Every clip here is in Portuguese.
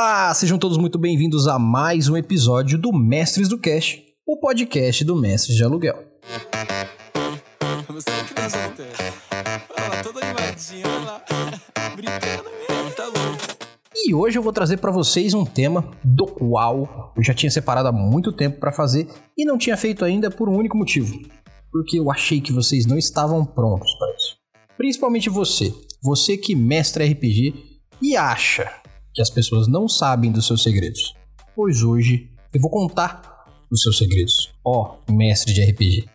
Olá, sejam todos muito bem-vindos a mais um episódio do Mestres do Cash, o podcast do Mestres de Aluguel. Você criança não tem. Olha lá, toda animadinha, olha lá. Brincando mesmo, tá louco. E hoje eu vou trazer para vocês um tema do qual eu já tinha separado há muito tempo para fazer e não tinha feito ainda por um único motivo, porque eu achei que vocês não estavam prontos para isso. Principalmente você, você que mestra RPG e acha que as pessoas não sabem dos seus segredos. Pois hoje eu vou contar os seus segredos, ó mestre de RPG.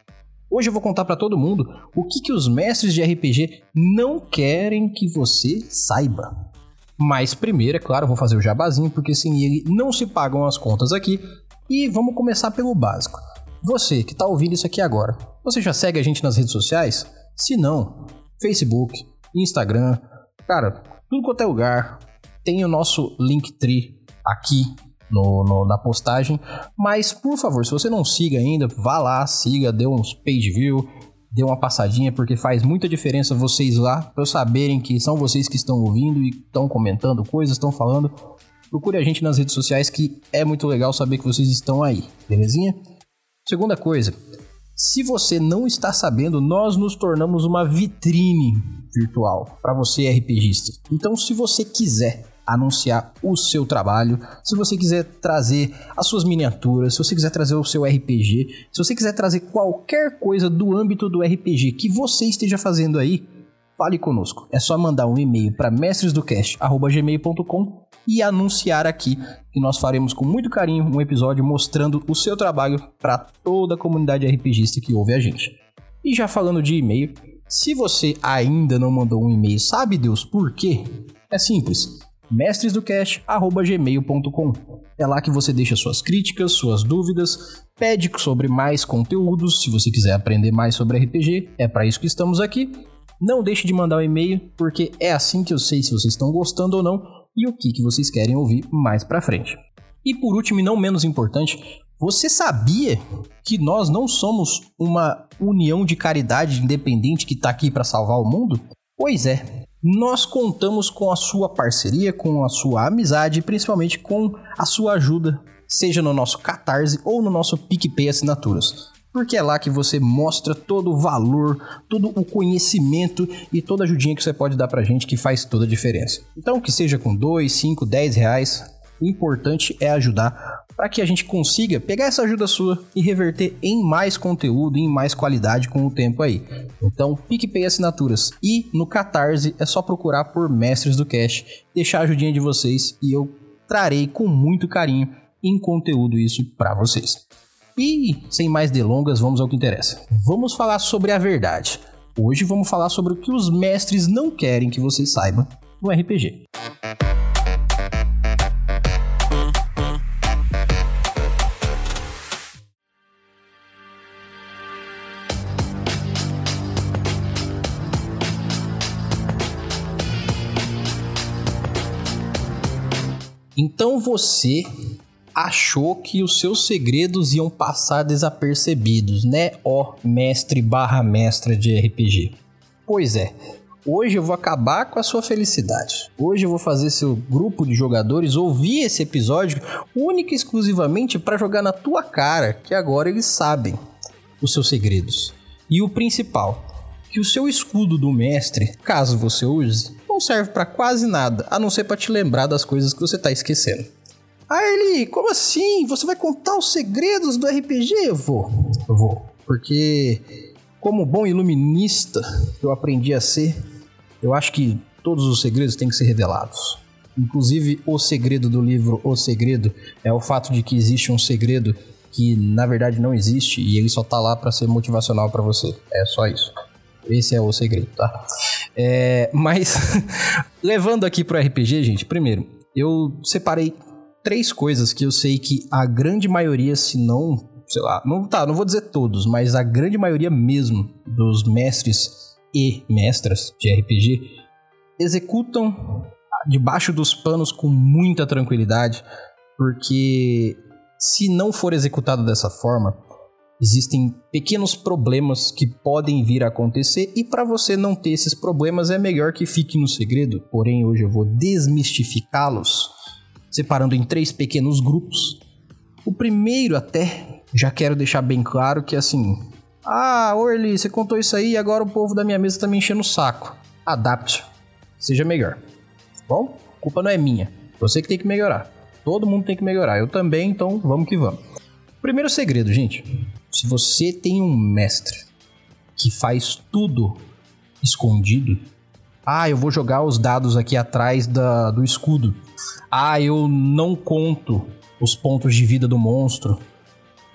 Hoje eu vou contar para todo mundo o que, que os mestres de RPG não querem que você saiba. Mas primeiro, é claro, vou fazer o jabazinho, porque sem ele não se pagam as contas aqui. E vamos começar pelo básico. Você que está ouvindo isso aqui agora, você já segue a gente nas redes sociais? Se não, Facebook, Instagram, cara, tudo quanto é lugar, tem o nosso Linktree aqui no, no, na postagem. Mas, por favor, se você não siga ainda, vá lá, siga, dê uns page view, dê uma passadinha, porque faz muita diferença vocês lá, para eu saberem que são vocês que estão ouvindo e estão comentando coisas, estão falando. Procure a gente nas redes sociais que é muito legal saber que vocês estão aí, belezinha? Segunda coisa, se você não está sabendo, nós nos tornamos uma vitrine virtual para você RPGista. Então, se você quiser anunciar o seu trabalho, se você quiser trazer as suas miniaturas, se você quiser trazer o seu RPG, se você quiser trazer qualquer coisa do âmbito do RPG que você esteja fazendo aí, fale conosco. É só mandar um e-mail para mestresdocast@gmail.com e anunciar aqui que nós faremos com muito carinho um episódio mostrando o seu trabalho para toda a comunidade RPGista que ouve a gente. E já falando de e-mail, se você ainda não mandou um e-mail, sabe Deus por quê? É simples mestresdocast@gmail.com. É lá que você deixa suas críticas, suas dúvidas, pede sobre mais conteúdos, se você quiser aprender mais sobre RPG, é para isso que estamos aqui. Não deixe de mandar um e-mail, porque é assim que eu sei se vocês estão gostando ou não e o que, que vocês querem ouvir mais para frente. E por último e não menos importante, você sabia que nós não somos uma união de caridade independente que está aqui para salvar o mundo? Pois é, nós contamos com a sua parceria, com a sua amizade e principalmente com a sua ajuda, seja no nosso Catarse ou no nosso PicPay Assinaturas. Porque é lá que você mostra todo o valor, todo o conhecimento e toda a ajudinha que você pode dar pra gente que faz toda a diferença. Então, que seja com 2, 5, 10 reais, o importante é ajudar para que a gente consiga pegar essa ajuda sua e reverter em mais conteúdo, em mais qualidade com o tempo aí. Então, PicPay Assinaturas e no Catarse é só procurar por Mestres do Cash, deixar a ajudinha de vocês e eu trarei com muito carinho em conteúdo isso para vocês. E sem mais delongas, vamos ao que interessa. Vamos falar sobre a verdade. Hoje vamos falar sobre o que os mestres não querem que você saiba no RPG. Então você achou que os seus segredos iam passar desapercebidos, né, ó mestre barra mestra de RPG? Pois é, hoje eu vou acabar com a sua felicidade. Hoje eu vou fazer seu grupo de jogadores ouvir esse episódio única e exclusivamente para jogar na tua cara, que agora eles sabem os seus segredos. E o principal, que o seu escudo do mestre, caso você use, não serve para quase nada, a não ser para te lembrar das coisas que você tá esquecendo. Ah, ele, como assim? Você vai contar os segredos do RPG? Eu vou, eu vou. Porque, como bom iluminista que eu aprendi a ser, eu acho que todos os segredos têm que ser revelados. Inclusive, o segredo do livro O Segredo é o fato de que existe um segredo que na verdade não existe e ele só tá lá para ser motivacional para você. É só isso. Esse é o segredo, tá? É, mas, levando aqui pro RPG, gente, primeiro, eu separei três coisas que eu sei que a grande maioria, se não, sei lá, não tá, não vou dizer todos, mas a grande maioria mesmo dos mestres e mestras de RPG executam debaixo dos panos com muita tranquilidade, porque se não for executado dessa forma, Existem pequenos problemas que podem vir a acontecer e para você não ter esses problemas é melhor que fique no segredo. Porém, hoje eu vou desmistificá-los. separando em três pequenos grupos. O primeiro, até, já quero deixar bem claro que assim. Ah, Orly, você contou isso aí e agora o povo da minha mesa tá me enchendo o saco. Adapte. Seja melhor. Bom, a culpa não é minha. Você que tem que melhorar. Todo mundo tem que melhorar. Eu também, então vamos que vamos. Primeiro segredo, gente. Se você tem um mestre que faz tudo escondido, ah, eu vou jogar os dados aqui atrás da, do escudo. Ah, eu não conto os pontos de vida do monstro.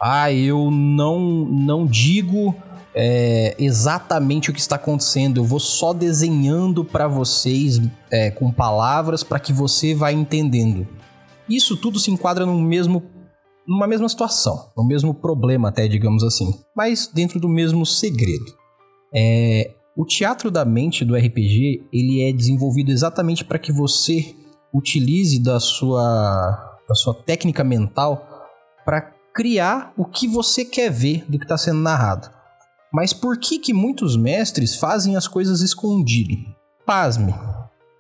Ah, eu não, não digo é, exatamente o que está acontecendo. Eu vou só desenhando para vocês é, com palavras para que você vá entendendo. Isso tudo se enquadra no mesmo, numa mesma situação, no mesmo problema até, digamos assim, mas dentro do mesmo segredo. É, o teatro da mente do RPG ele é desenvolvido exatamente para que você utilize da sua, da sua técnica mental para criar o que você quer ver do que está sendo narrado. Mas por que que muitos mestres fazem as coisas escondido? Pasme,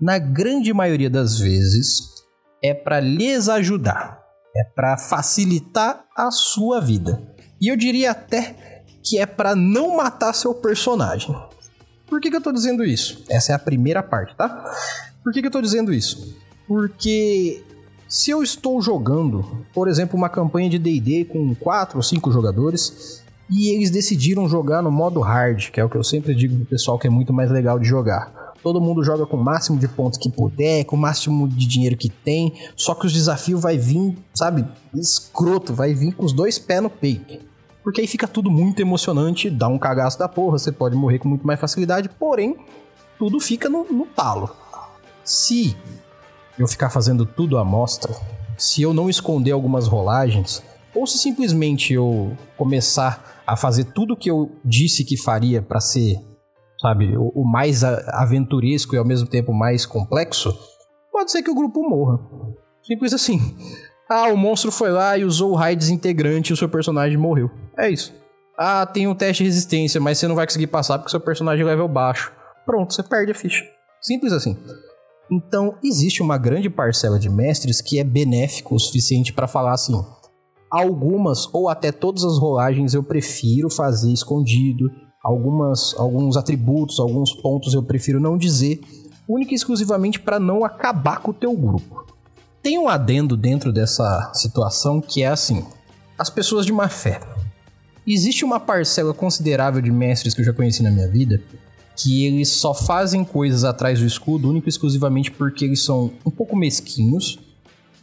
na grande maioria das vezes é para lhes ajudar, é para facilitar a sua vida. E eu diria até que é para não matar seu personagem. Por que, que eu tô dizendo isso? Essa é a primeira parte, tá? Por que, que eu tô dizendo isso? Porque se eu estou jogando, por exemplo, uma campanha de DD com 4 ou 5 jogadores e eles decidiram jogar no modo hard, que é o que eu sempre digo pro pessoal que é muito mais legal de jogar. Todo mundo joga com o máximo de pontos que puder, com o máximo de dinheiro que tem, só que os desafios vai vir, sabe, escroto, vai vir com os dois pés no peito. Porque aí fica tudo muito emocionante, dá um cagaço da porra, você pode morrer com muito mais facilidade, porém, tudo fica no, no talo. Se eu ficar fazendo tudo à mostra, se eu não esconder algumas rolagens, ou se simplesmente eu começar a fazer tudo que eu disse que faria para ser, sabe, o, o, mais aventuresco e ao mesmo tempo mais complexo, pode ser que o grupo morra. Simples assim. Ah, o monstro foi lá e usou o raio desintegrante e o seu personagem morreu. É isso. Ah, tem um teste de resistência, mas você não vai conseguir passar porque seu personagem é level baixo. Pronto, você perde a ficha. Simples assim. Então, existe uma grande parcela de mestres que é benéfico o suficiente para falar assim: algumas ou até todas as rolagens eu prefiro fazer escondido, algumas alguns atributos, alguns pontos eu prefiro não dizer, única e exclusivamente para não acabar com o teu grupo. Tem um adendo dentro dessa situação que é assim: as pessoas de má fé. Existe uma parcela considerável de mestres que eu já conheci na minha vida que eles só fazem coisas atrás do escudo único e exclusivamente porque eles são um pouco mesquinhos,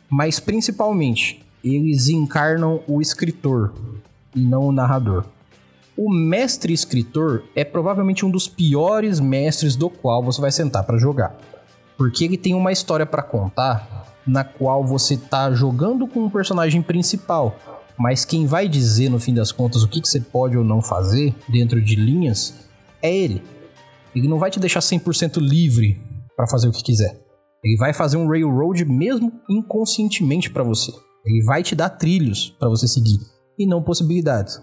mas principalmente eles encarnam o escritor e não o narrador. O mestre escritor é provavelmente um dos piores mestres do qual você vai sentar para jogar, porque ele tem uma história para contar na qual você está jogando com um personagem principal, mas quem vai dizer no fim das contas o que, que você pode ou não fazer dentro de linhas é ele. Ele não vai te deixar 100% livre para fazer o que quiser. Ele vai fazer um railroad mesmo inconscientemente para você. Ele vai te dar trilhos para você seguir e não possibilidades.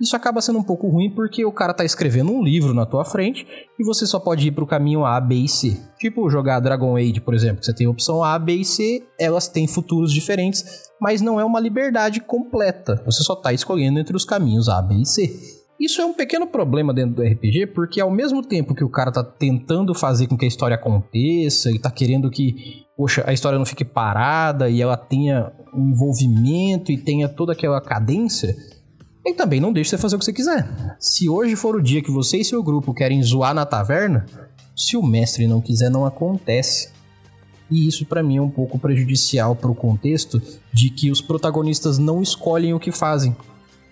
Isso acaba sendo um pouco ruim porque o cara tá escrevendo um livro na tua frente e você só pode ir pro caminho A, B e C. Tipo jogar Dragon Age, por exemplo, você tem a opção A, B e C, elas têm futuros diferentes, mas não é uma liberdade completa. Você só tá escolhendo entre os caminhos A, B e C. Isso é um pequeno problema dentro do RPG, porque ao mesmo tempo que o cara tá tentando fazer com que a história aconteça e tá querendo que, poxa, a história não fique parada e ela tenha um envolvimento e tenha toda aquela cadência, e também não deixe você fazer o que você quiser. Se hoje for o dia que você e seu grupo querem zoar na taverna, se o mestre não quiser, não acontece. E isso para mim é um pouco prejudicial para o contexto de que os protagonistas não escolhem o que fazem,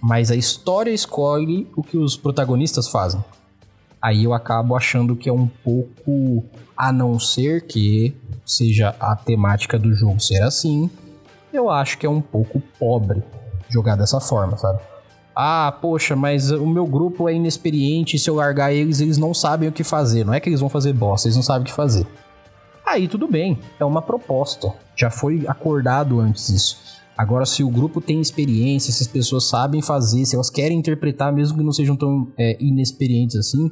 mas a história escolhe o que os protagonistas fazem. Aí eu acabo achando que é um pouco, a não ser que seja a temática do jogo ser assim, eu acho que é um pouco pobre jogar dessa forma, sabe? Ah, poxa, mas o meu grupo é inexperiente, se eu largar eles, eles não sabem o que fazer. Não é que eles vão fazer bosta, eles não sabem o que fazer. Aí tudo bem, é uma proposta. Já foi acordado antes isso. Agora, se o grupo tem experiência, se as pessoas sabem fazer, se elas querem interpretar, mesmo que não sejam tão é, inexperientes assim,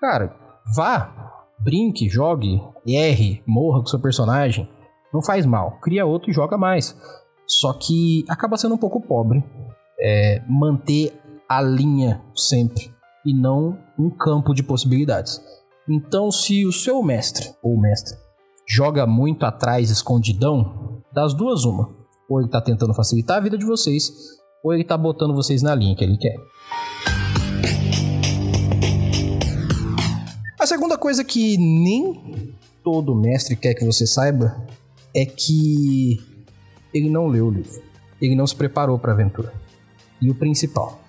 cara, vá, brinque, jogue, erre, morra com seu personagem. Não faz mal. Cria outro e joga mais. Só que acaba sendo um pouco pobre é, manter a linha sempre e não um campo de possibilidades. Então, se o seu mestre ou mestre joga muito atrás, escondidão, das duas, uma. Ou ele está tentando facilitar a vida de vocês, ou ele está botando vocês na linha que ele quer. A segunda coisa que nem todo mestre quer que você saiba é que ele não leu o livro. Ele não se preparou para a aventura. E o principal,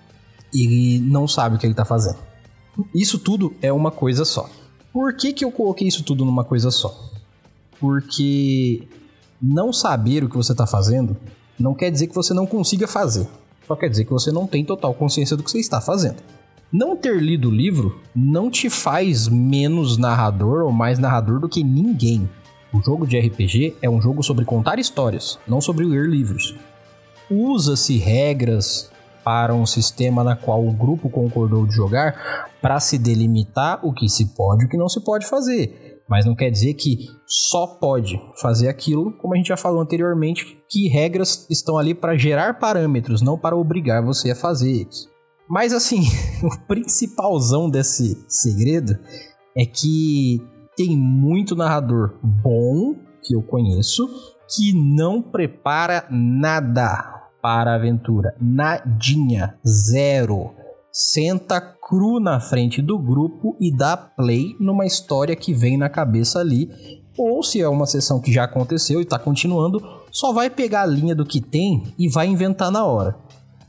ele não sabe o que ele está fazendo. Isso tudo é uma coisa só. Por que, que eu coloquei isso tudo numa coisa só? Porque não saber o que você está fazendo não quer dizer que você não consiga fazer. Só quer dizer que você não tem total consciência do que você está fazendo. Não ter lido o livro não te faz menos narrador ou mais narrador do que ninguém. O jogo de RPG é um jogo sobre contar histórias, não sobre ler livros. Usa-se regras para um sistema na qual o grupo concordou de jogar para se delimitar o que se pode e o que não se pode fazer. Mas não quer dizer que só pode fazer aquilo, como a gente já falou anteriormente, que regras estão ali para gerar parâmetros, não para obrigar você a fazer. Mas assim, o principalzão desse segredo é que tem muito narrador bom que eu conheço que não prepara nada para a aventura. Nadinha, zero. Senta cru na frente do grupo e dá play numa história que vem na cabeça ali. Ou se é uma sessão que já aconteceu e está continuando, só vai pegar a linha do que tem e vai inventar na hora.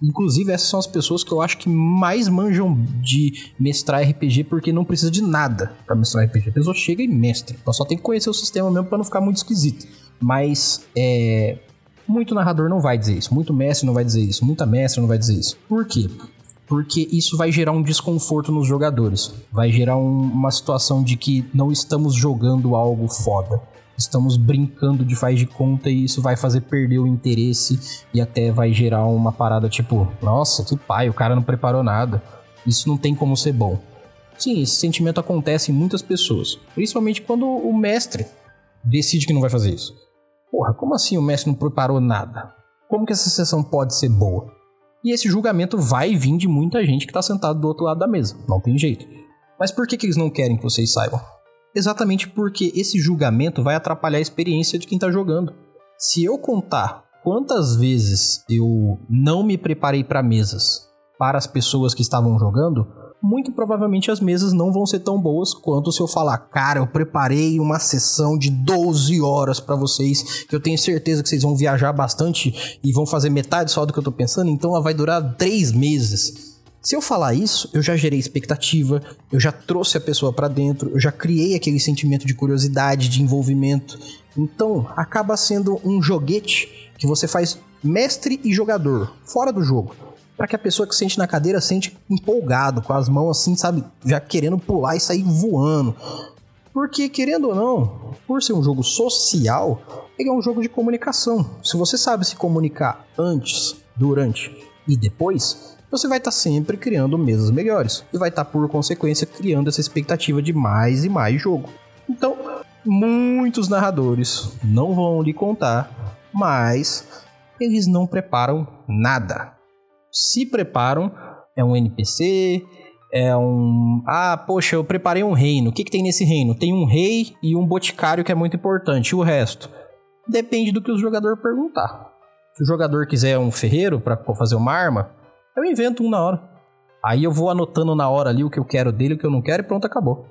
Inclusive, essas são as pessoas que eu acho que mais manjam de mestrar RPG, porque não precisa de nada para mestrar RPG. A pessoa chega e mestra. Então só tem que conhecer o sistema mesmo para não ficar muito esquisito. Mas é, muito narrador não vai dizer isso, muito mestre não vai dizer isso, muita mestre não vai dizer isso. Por quê? Porque isso vai gerar um desconforto nos jogadores. Vai gerar um, uma situação de que não estamos jogando algo foda estamos brincando de faz de conta e isso vai fazer perder o interesse e até vai gerar uma parada tipo, nossa, que pai, o cara não preparou nada. Isso não tem como ser bom. Sim, esse sentimento acontece em muitas pessoas, principalmente quando o mestre decide que não vai fazer isso. Porra, como assim o mestre não preparou nada? Como que essa sessão pode ser boa? E esse julgamento vai vir de muita gente que está sentado do outro lado da mesa, não tem jeito. Mas por que, que eles não querem que vocês saibam? Exatamente porque esse julgamento vai atrapalhar a experiência de quem está jogando. Se eu contar quantas vezes eu não me preparei para mesas para as pessoas que estavam jogando, muito provavelmente as mesas não vão ser tão boas quanto se eu falar, cara, eu preparei uma sessão de 12 horas para vocês, que eu tenho certeza que vocês vão viajar bastante e vão fazer metade só do que eu tô pensando, então ela vai durar 3 meses. Se eu falar isso, eu já gerei expectativa, eu já trouxe a pessoa para dentro, eu já criei aquele sentimento de curiosidade, de envolvimento. Então, acaba sendo um joguete que você faz mestre e jogador, fora do jogo. Para que a pessoa que sente na cadeira sente empolgado, com as mãos assim, sabe, já querendo pular e sair voando. Porque, querendo ou não, por ser um jogo social, ele é um jogo de comunicação. Se você sabe se comunicar antes, durante e depois, você vai estar tá sempre criando mesas melhores e vai estar, tá, por consequência, criando essa expectativa de mais e mais jogo. Então, muitos narradores não vão lhe contar, mas eles não preparam nada. Se preparam, é um NPC, é um. Ah, poxa, eu preparei um reino. O que, que tem nesse reino? Tem um rei e um boticário que é muito importante. E o resto? Depende do que o jogador perguntar. Se o jogador quiser um ferreiro para fazer uma arma, eu invento um na hora. Aí eu vou anotando na hora ali o que eu quero dele, o que eu não quero e pronto, acabou.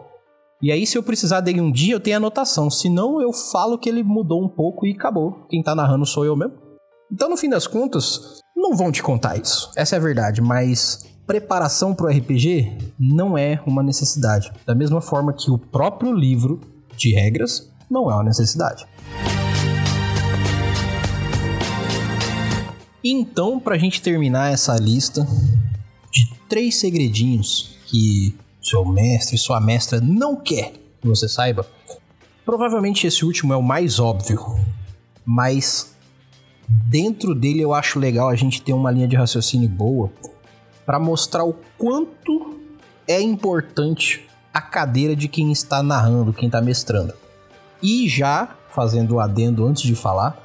E aí, se eu precisar dele um dia, eu tenho anotação. Senão, eu falo que ele mudou um pouco e acabou. Quem tá narrando sou eu mesmo. Então, no fim das contas, não vão te contar isso. Essa é a verdade, mas preparação pro RPG não é uma necessidade. Da mesma forma que o próprio livro de regras não é uma necessidade. Então, para a gente terminar essa lista de três segredinhos que seu mestre, sua mestra não quer que você saiba, provavelmente esse último é o mais óbvio, mas dentro dele eu acho legal a gente ter uma linha de raciocínio boa para mostrar o quanto é importante a cadeira de quem está narrando, quem está mestrando. E já fazendo o adendo antes de falar,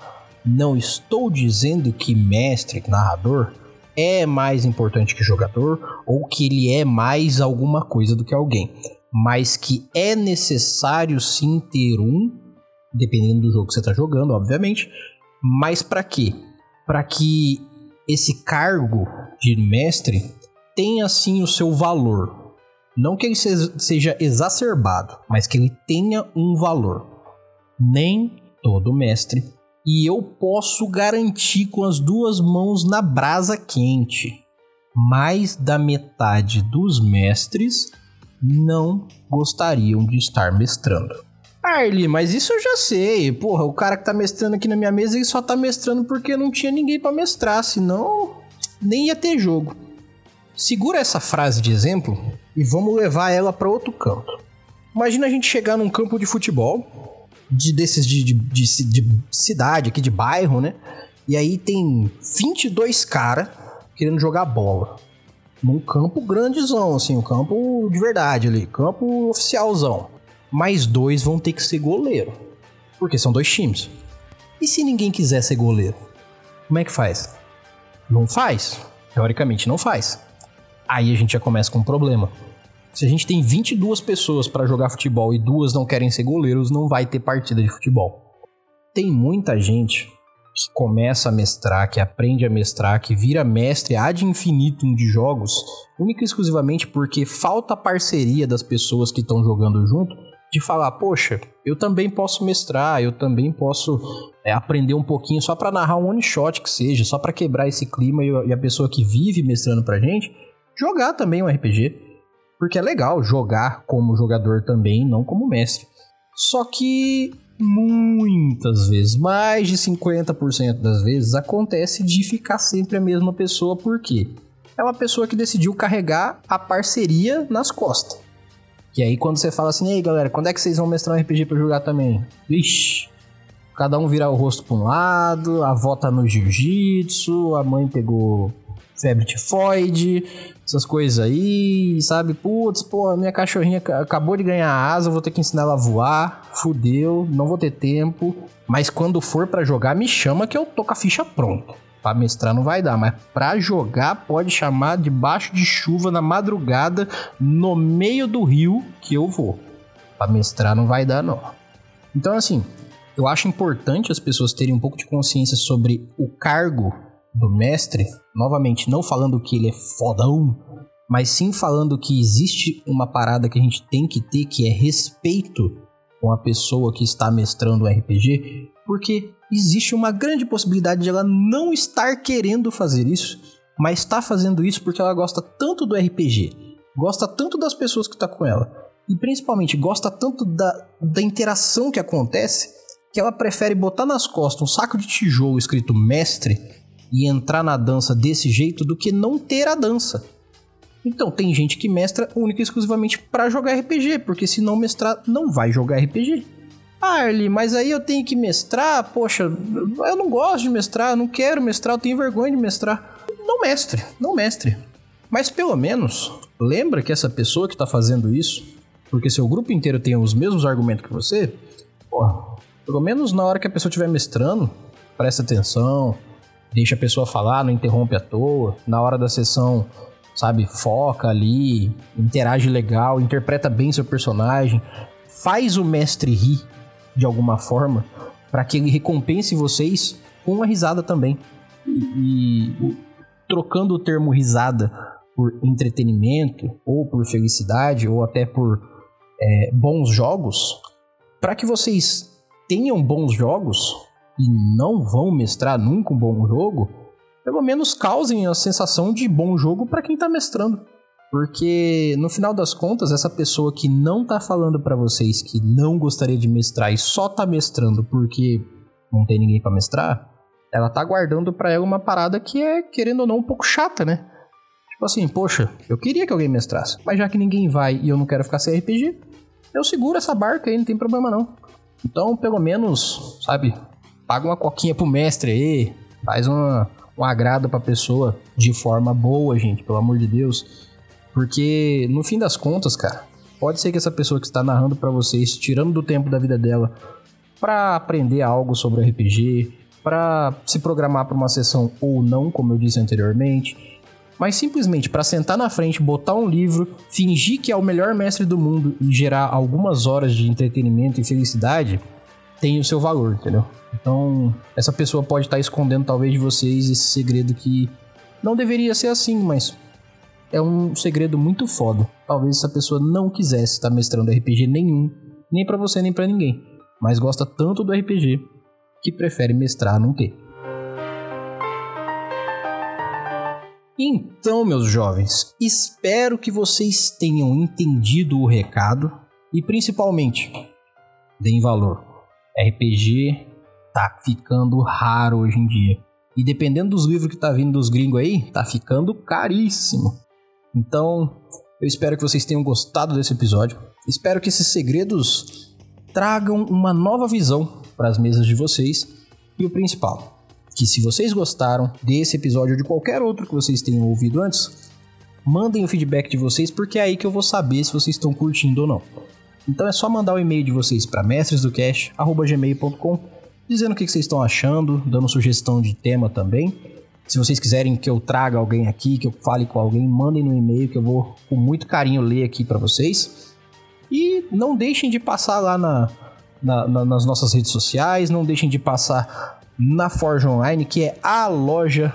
não estou dizendo que mestre, narrador, é mais importante que jogador ou que ele é mais alguma coisa do que alguém, mas que é necessário sim ter um, dependendo do jogo que você está jogando, obviamente. Mas para quê? Para que esse cargo de mestre tenha sim o seu valor. Não que ele seja exacerbado, mas que ele tenha um valor. Nem todo mestre e eu posso garantir com as duas mãos na brasa quente. Mais da metade dos mestres não gostariam de estar mestrando. Arlie, mas isso eu já sei. Porra, o cara que tá mestrando aqui na minha mesa, ele só tá mestrando porque não tinha ninguém para mestrar, senão nem ia ter jogo. Segura essa frase de exemplo e vamos levar ela para outro canto. Imagina a gente chegar num campo de futebol de desses de, de, de, de cidade, aqui de bairro, né? E aí tem 22 caras querendo jogar bola. Num campo grandezão, assim, um campo de verdade ali, campo oficialzão. Mais dois vão ter que ser goleiro. Porque são dois times. E se ninguém quiser ser goleiro? Como é que faz? Não faz. Teoricamente não faz. Aí a gente já começa com um problema. Se a gente tem 22 pessoas para jogar futebol e duas não querem ser goleiros, não vai ter partida de futebol. Tem muita gente que começa a mestrar, que aprende a mestrar, que vira mestre ad infinitum de jogos, única e exclusivamente porque falta parceria das pessoas que estão jogando junto, de falar, poxa, eu também posso mestrar, eu também posso é, aprender um pouquinho só para narrar um one shot que seja, só para quebrar esse clima e a pessoa que vive mestrando pra gente jogar também um RPG. Porque é legal jogar como jogador também, não como mestre. Só que muitas vezes, mais de 50% das vezes, acontece de ficar sempre a mesma pessoa, por quê? É uma pessoa que decidiu carregar a parceria nas costas. E aí quando você fala assim, ei galera, quando é que vocês vão mestrar um RPG pra jogar também? Vixe, cada um virar o rosto pra um lado, a avó tá no jiu-jitsu, a mãe pegou febre tifoide, essas coisas aí, sabe? Putz, pô, minha cachorrinha acabou de ganhar asa, vou ter que ensinar ela a voar, fudeu, não vou ter tempo. Mas quando for para jogar, me chama que eu tô com a ficha pronta. Pra mestrar não vai dar, mas pra jogar pode chamar debaixo de chuva na madrugada, no meio do rio, que eu vou. Pra mestrar não vai dar, não. Então, assim, eu acho importante as pessoas terem um pouco de consciência sobre o cargo do mestre, novamente, não falando que ele é fodão, mas sim falando que existe uma parada que a gente tem que ter, que é respeito com a pessoa que está mestrando o RPG, porque existe uma grande possibilidade de ela não estar querendo fazer isso, mas está fazendo isso porque ela gosta tanto do RPG, gosta tanto das pessoas que está com ela, e principalmente gosta tanto da, da interação que acontece, que ela prefere botar nas costas um saco de tijolo escrito mestre e entrar na dança desse jeito do que não ter a dança. Então, tem gente que mestra única e exclusivamente para jogar RPG, porque se não mestrar, não vai jogar RPG. Ah, mas aí eu tenho que mestrar? Poxa, eu não gosto de mestrar, eu não quero mestrar, eu tenho vergonha de mestrar. Não mestre, não mestre. Mas pelo menos, lembra que essa pessoa que está fazendo isso, porque seu grupo inteiro tem os mesmos argumentos que você, porra, pelo menos na hora que a pessoa estiver mestrando, presta atenção, deixa a pessoa falar, não interrompe à toa. Na hora da sessão, sabe, foca ali, interage legal, interpreta bem seu personagem, faz o mestre rir de alguma forma, para que ele recompense vocês com uma risada também. E, e trocando o termo risada por entretenimento, ou por felicidade, ou até por é, bons jogos, para que vocês tenham bons jogos, e não vão mestrar nunca um bom jogo, pelo menos causem a sensação de bom jogo para quem tá mestrando. Porque no final das contas, essa pessoa que não tá falando para vocês que não gostaria de mestrar e só tá mestrando porque não tem ninguém para mestrar, ela tá guardando para ela uma parada que é, querendo ou não, um pouco chata, né? Tipo assim, poxa, eu queria que alguém mestrasse, mas já que ninguém vai e eu não quero ficar sem RPG, eu seguro essa barca aí, não tem problema não. Então, pelo menos, sabe, paga uma coquinha pro mestre aí, faz uma, um agrado pra pessoa de forma boa, gente, pelo amor de Deus. Porque, no fim das contas, cara, pode ser que essa pessoa que está narrando para vocês, tirando do tempo da vida dela, para aprender algo sobre RPG, para se programar para uma sessão ou não, como eu disse anteriormente, mas simplesmente para sentar na frente, botar um livro, fingir que é o melhor mestre do mundo e gerar algumas horas de entretenimento e felicidade, tem o seu valor, entendeu? Então, essa pessoa pode estar tá escondendo talvez de vocês esse segredo que não deveria ser assim, mas é um segredo muito foda. Talvez essa pessoa não quisesse estar mestrando RPG nenhum, nem para você nem para ninguém, mas gosta tanto do RPG que prefere mestrar num T. Então, meus jovens, espero que vocês tenham entendido o recado e principalmente deem valor. RPG tá ficando raro hoje em dia. E dependendo dos livros que tá vindo dos gringos aí, tá ficando caríssimo. Então, eu espero que vocês tenham gostado desse episódio. Espero que esses segredos tragam uma nova visão para as mesas de vocês. E o principal, que se vocês gostaram desse episódio ou de qualquer outro que vocês tenham ouvido antes, mandem o feedback de vocês, porque é aí que eu vou saber se vocês estão curtindo ou não. Então é só mandar o e-mail de vocês para mestresdocast.gmail.com dizendo o que vocês estão achando, dando sugestão de tema também. Se vocês quiserem que eu traga alguém aqui, que eu fale com alguém, mandem no e-mail que eu vou com muito carinho ler aqui para vocês. E não deixem de passar lá na, na, na, nas nossas redes sociais, não deixem de passar na Forge Online, que é a loja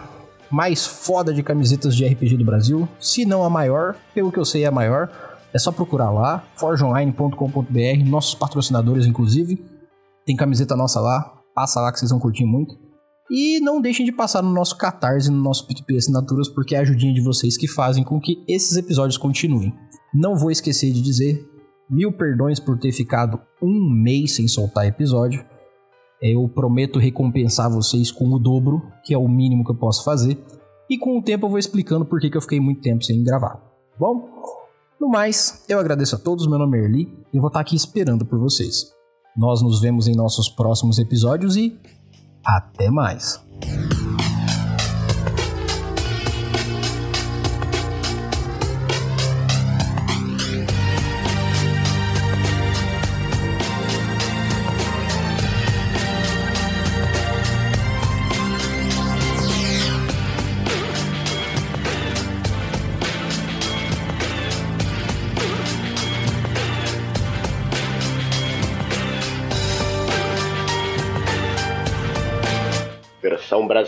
mais foda de camisetas de RPG do Brasil, se não a maior, pelo que eu sei é a maior. É só procurar lá, forgeonline.com.br, nossos patrocinadores inclusive. Tem camiseta nossa lá, passa lá que vocês vão curtir muito. E não deixem de passar no nosso Catarse, no nosso PicPay Assinaturas, porque é a ajudinha de vocês que fazem com que esses episódios continuem. Não vou esquecer de dizer, mil perdões por ter ficado um mês sem soltar episódio. Eu prometo recompensar vocês com o dobro, que é o mínimo que eu posso fazer. E com o tempo eu vou explicando por que eu fiquei muito tempo sem gravar. Bom, no mais, eu agradeço a todos, meu nome é Erli e eu vou estar aqui esperando por vocês. Nós nos vemos em nossos próximos episódios e até mais!